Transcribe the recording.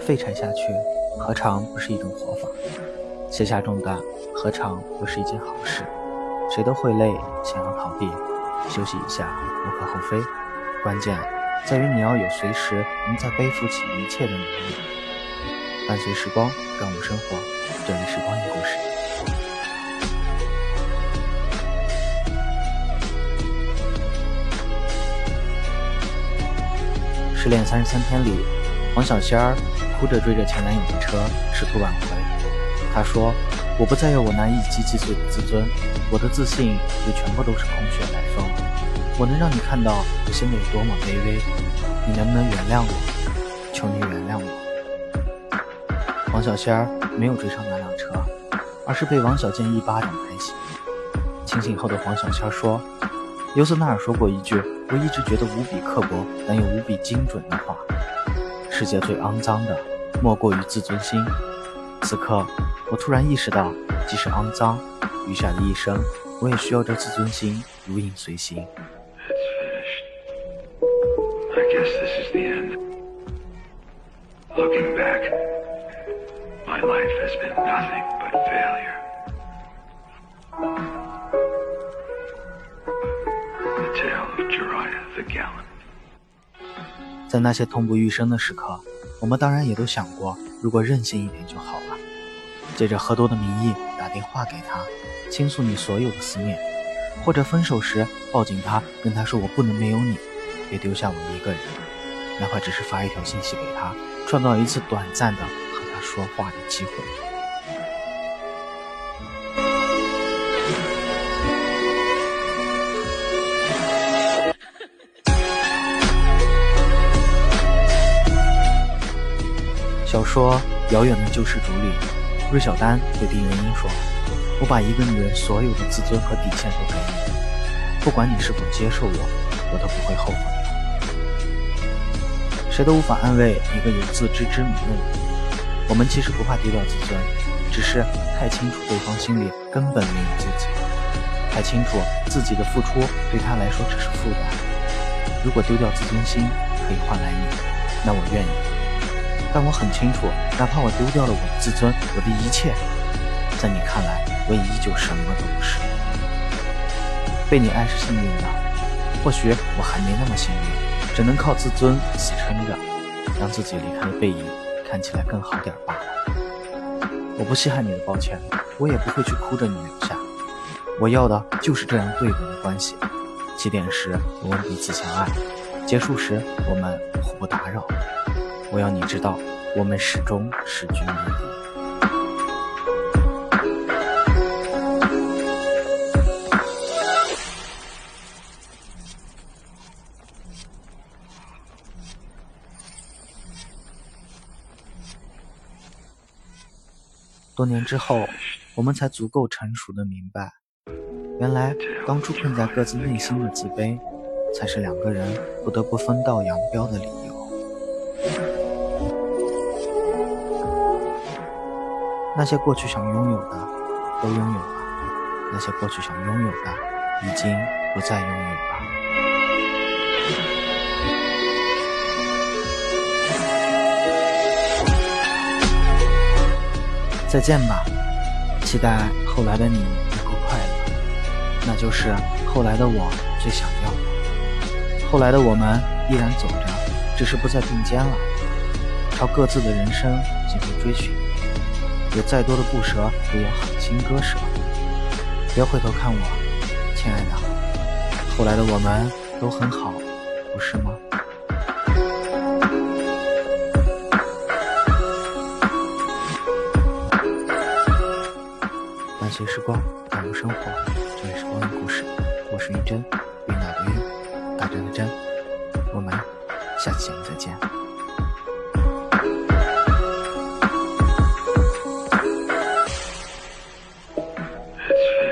废柴下去，何尝不是一种活法？卸下重担，何尝不是一件好事？谁都会累，想要逃避，休息一下无可厚非。关键在于你要有随时能再背负起一切的能力。伴随时光，让我生活。这里是光影故事。失恋三十三天里，黄小仙儿哭着追着前男友的车，试图挽回。她说：“我不再有我那一击即碎的自尊，我的自信也全部都是空穴来风。我能让你看到我现在有多么卑微，你能不能原谅我？求你原谅我。”黄小仙儿没有追上那辆车，而是被王小贱一巴掌拍醒。清醒后的黄小仙儿说：“尤瑟纳尔说过一句。”我一直觉得无比刻薄，但又无比精准的话。世界最肮脏的，莫过于自尊心。此刻，我突然意识到，即使肮脏，余下的一生，我也需要这自尊心如影随形。在那些痛不欲生的时刻，我们当然也都想过，如果任性一点就好了。借着喝多的名义打电话给他，倾诉你所有的思念，或者分手时抱紧他，跟他说我不能没有你，别丢下我一个人。哪怕只是发一条信息给他，创造一次短暂的和他说话的机会。小说《遥远的救世主》里，芮小丹对丁元英说：“我把一个女人所有的自尊和底线都给你，不管你是否接受我，我都不会后悔。”谁都无法安慰一个有自知之明的人。我们其实不怕丢掉自尊，只是太清楚对方心里根本没有自己，太清楚自己的付出对他来说只是负担。如果丢掉自尊心可以换来你，那我愿意。但我很清楚，哪怕我丢掉了我的自尊，我的一切，在你看来，我也依旧什么都不是。被你爱是幸运的，或许我还没那么幸运，只能靠自尊死撑着，让自己离开的背影看起来更好点罢了。我不稀罕你的抱歉，我也不会去哭着你留下。我要的就是这样对等的关系。起点时我们彼此相爱，结束时我们互不打扰。我要你知道，我们始终势均力敌。多年之后，我们才足够成熟的明白，原来当初困在各自内心的自卑，才是两个人不得不分道扬镳的理由。那些过去想拥有的，都拥有了；那些过去想拥有的，已经不再拥有了。再见吧，期待后来的你能够快乐，那就是后来的我最想要的。后来的我们依然走着，只是不再并肩了，朝各自的人生进行追寻。有再多的不舍，也要狠心割舍。别回头看我，亲爱的。后来的我们都很好，不是吗？伴随时光，感悟生活。这里是光影故事，我是云真，云南的云，大真的真。我们下期节目再见。